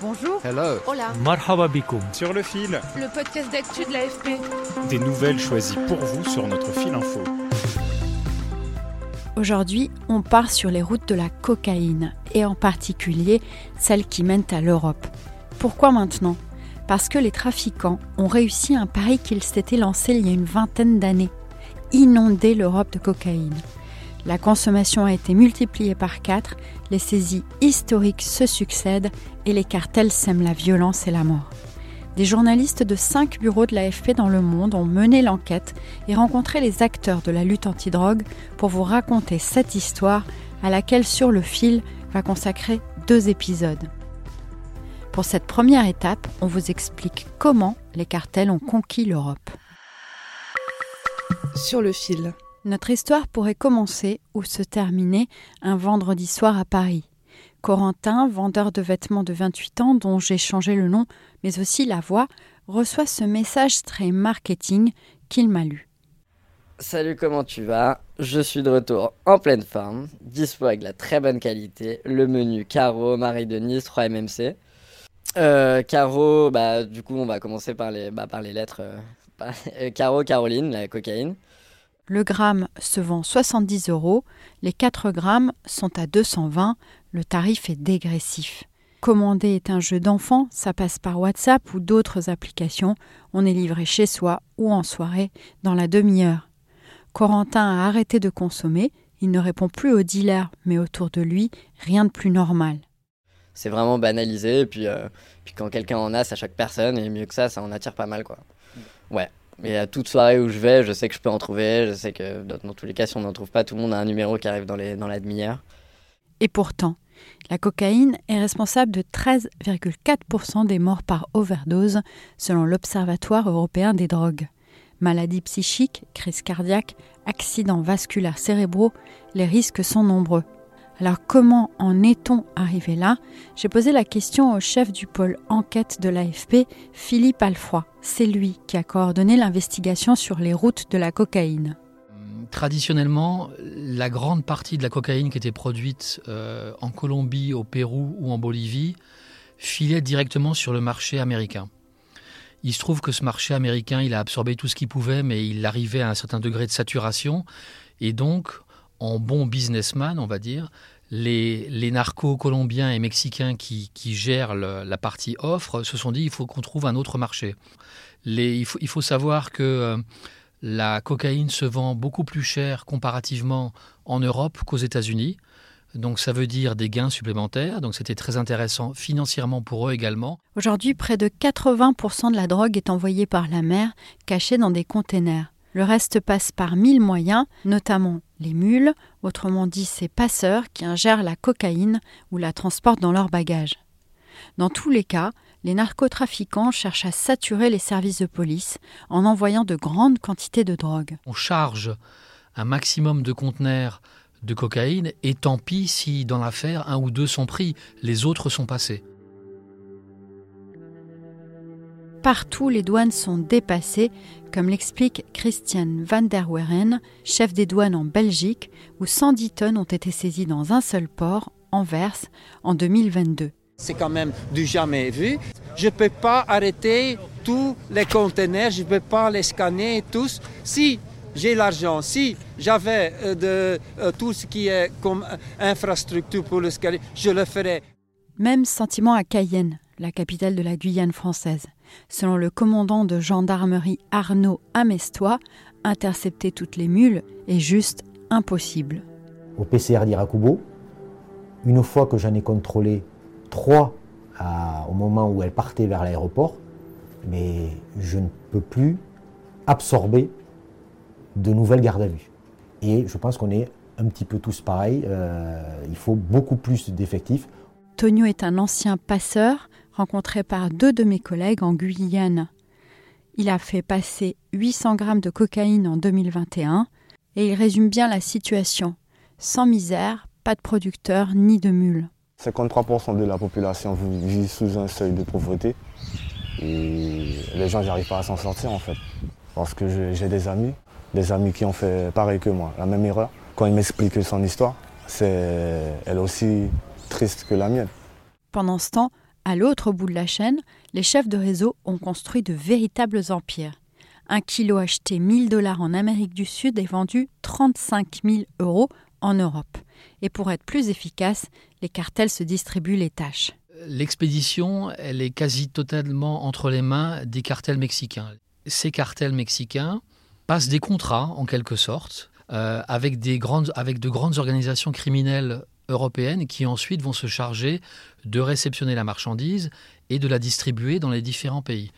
Bonjour. Hello. Hola. Marhaba bikoum. Sur le fil, Le podcast d'actu de l'AFP. des nouvelles choisies pour vous sur notre fil info. Aujourd'hui, on part sur les routes de la cocaïne, et en particulier celles qui mènent à l'Europe. Pourquoi maintenant? Parce que les trafiquants ont réussi un pari qu'ils s'étaient lancé il y a une vingtaine d'années inonder l'Europe de cocaïne. La consommation a été multipliée par quatre, les saisies historiques se succèdent et les cartels sèment la violence et la mort. Des journalistes de cinq bureaux de l'AFP dans le monde ont mené l'enquête et rencontré les acteurs de la lutte antidrogue pour vous raconter cette histoire à laquelle Sur le fil va consacrer deux épisodes. Pour cette première étape, on vous explique comment les cartels ont conquis l'Europe. Sur le fil. Notre histoire pourrait commencer ou se terminer un vendredi soir à Paris. Corentin, vendeur de vêtements de 28 ans dont j'ai changé le nom, mais aussi la voix, reçoit ce message très marketing qu'il m'a lu. Salut, comment tu vas? Je suis de retour en pleine forme, dispo avec la très bonne qualité, le menu Caro, Marie-Denise, 3 MMC. Euh, Caro, bah, du coup, on va commencer par les, bah, par les lettres. euh, euh, Caro, Caroline, la cocaïne. Le gramme se vend 70 euros, les 4 grammes sont à 220, le tarif est dégressif. Commander est un jeu d'enfant, ça passe par WhatsApp ou d'autres applications, on est livré chez soi ou en soirée dans la demi-heure. Corentin a arrêté de consommer, il ne répond plus aux dealers, mais autour de lui, rien de plus normal. C'est vraiment banalisé, euh, puis quand quelqu'un en a, ça choque personne, et mieux que ça, ça en attire pas mal, quoi. Ouais. Et à toute soirée où je vais, je sais que je peux en trouver, je sais que dans, tous les cas, si on n'en trouve pas, tout le monde a un numéro qui arrive dans, dans la demi-heure. Et pourtant, la cocaïne est responsable de 13,4% des morts par overdose selon l'Observatoire européen des drogues. Maladies psychiques, crise cardiaque, accidents vasculaires cérébraux, les risques sont nombreux. Alors comment en est-on arrivé là? J'ai posé la question au chef du pôle enquête de l'AFP, Philippe Alfroy. C'est lui qui a coordonné l'investigation sur les routes de la cocaïne. Traditionnellement, la grande partie de la cocaïne qui était produite euh, en Colombie, au Pérou ou en Bolivie filait directement sur le marché américain. Il se trouve que ce marché américain, il a absorbé tout ce qu'il pouvait, mais il arrivait à un certain degré de saturation. Et donc, en bon businessman, on va dire, les, les narcos colombiens et mexicains qui, qui gèrent la partie offre se sont dit il faut qu'on trouve un autre marché. Il, faut, il faut savoir que euh, la cocaïne se vend beaucoup plus cher comparativement en Europe qu'aux États-Unis. Donc ça veut dire des gains supplémentaires. Donc c'était très intéressant financièrement pour eux également. Aujourd'hui, près de 80% de la drogue est envoyée par la mer, cachée dans des containers. Le reste passe par mille moyens, notamment les mules, autrement dit ces passeurs qui ingèrent la cocaïne ou la transportent dans leurs bagages. Dans tous les cas, les narcotrafiquants cherchent à saturer les services de police en envoyant de grandes quantités de drogue. On charge un maximum de conteneurs de cocaïne et tant pis si dans l'affaire un ou deux sont pris, les autres sont passés. Partout, les douanes sont dépassées, comme l'explique Christian van der Weren, chef des douanes en Belgique, où 110 tonnes ont été saisies dans un seul port, Anvers, en 2022. C'est quand même du jamais vu. Je ne peux pas arrêter tous les conteneurs, je ne peux pas les scanner tous. Si j'ai l'argent, si j'avais euh, de, euh, tout ce qui est comme euh, infrastructure pour le scanner, je le ferais. Même sentiment à Cayenne, la capitale de la Guyane française. Selon le commandant de gendarmerie Arnaud Amestois, intercepter toutes les mules est juste impossible. Au PCR d'Irakubo, une fois que j'en ai contrôlé trois à- au moment où elles partaient vers l'aéroport, mais je ne peux plus absorber de nouvelles gardes à vue. Et je pense qu'on est un petit peu tous pareils. Euh, il faut beaucoup plus d'effectifs. Tonio est un ancien passeur rencontré par deux de mes collègues en Guyane. Il a fait passer 800 grammes de cocaïne en 2021 et il résume bien la situation. Sans misère, pas de producteurs ni de mules. 53% de la population vit sous un seuil de pauvreté et les gens n'arrivent pas à s'en sortir en fait. Parce que j'ai des amis, des amis qui ont fait pareil que moi, la même erreur. Quand ils m'expliquent son histoire, c'est elle aussi triste que la mienne. Pendant ce temps, à l'autre bout de la chaîne, les chefs de réseau ont construit de véritables empires. Un kilo acheté 1000 dollars en Amérique du Sud est vendu 35 000 euros en Europe. Et pour être plus efficace, les cartels se distribuent les tâches. L'expédition, elle est quasi totalement entre les mains des cartels mexicains. Ces cartels mexicains passent des contrats, en quelque sorte, euh, avec, avec de grandes organisations criminelles européennes qui ensuite vont se charger de réceptionner la marchandise et de la distribuer dans les différents pays.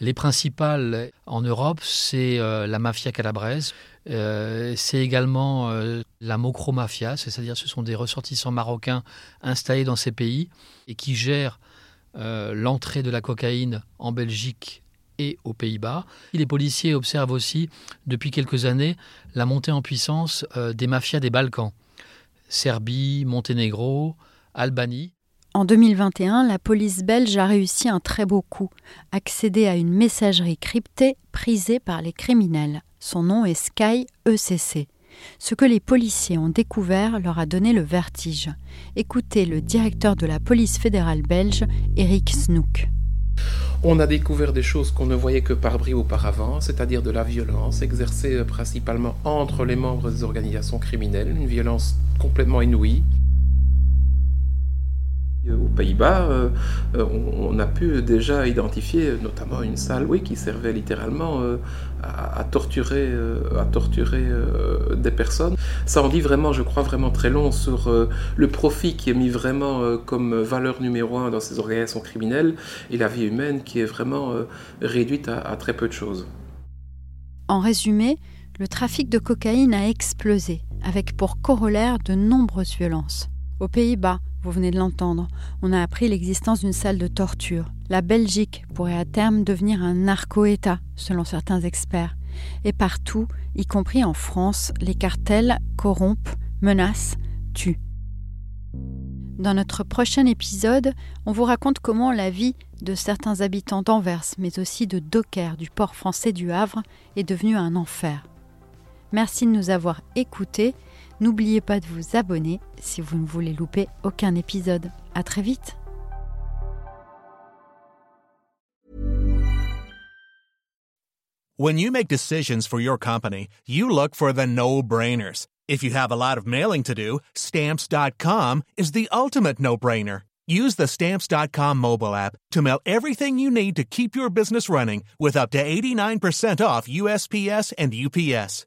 Les principales en Europe, c'est euh, la mafia calabraise, euh, c'est également euh, la mocro-mafia, c'est-à-dire ce sont des ressortissants marocains installés dans ces pays et qui gèrent l'entrée de la cocaïne en Belgique et aux Pays-Bas. Les policiers observent aussi depuis quelques années la montée en puissance des mafias des Balkans. Serbie, Monténégro, Albanie. En 2021, la police belge a réussi un très beau coup, accéder à une messagerie cryptée prisée par les criminels. Son nom est Sky ECC. Ce que les policiers ont découvert leur a donné le vertige. Écoutez le directeur de la police fédérale belge, Eric Snook. On a découvert des choses qu'on ne voyait que par bris auparavant, c'est-à-dire de la violence exercée euh, principalement entre les membres des organisations criminelles, une violence complètement inouïe. Euh, aux Pays-Bas, euh, euh, on, a pu déjà identifier notamment une salle oui, qui servait littéralement à, torturer, à torturer des personnes. Ça en dit vraiment, je crois, vraiment très long sur le profit qui est mis vraiment comme valeur numéro un dans ces organisations criminelles et la vie humaine qui est vraiment réduite à très peu de choses. En résumé, le trafic de cocaïne a explosé, avec pour corollaire de nombreuses violences. Aux Pays-Bas, vous venez de l'entendre, on a appris l'existence d'une salle de torture. La Belgique pourrait à terme devenir un narco-État, selon certains experts. Et partout, y compris en France, les cartels corrompent, menacent, tuent. Dans notre prochain épisode, on vous raconte comment la vie de certains habitants d'Anvers, mais aussi de dockers du port français du Havre, est devenue un enfer. Merci de nous avoir écoutés N'oubliez pas de vous abonner si vous ne voulez louper aucun épisode. À très vite. When you make decisions for your company, you look for the no-brainers. If you have a lot of mailing to do, stamps.com is the ultimate no-brainer. Use the stamps.com mobile app to mail everything you need to keep your business running with up to 89% off USPS and UPS.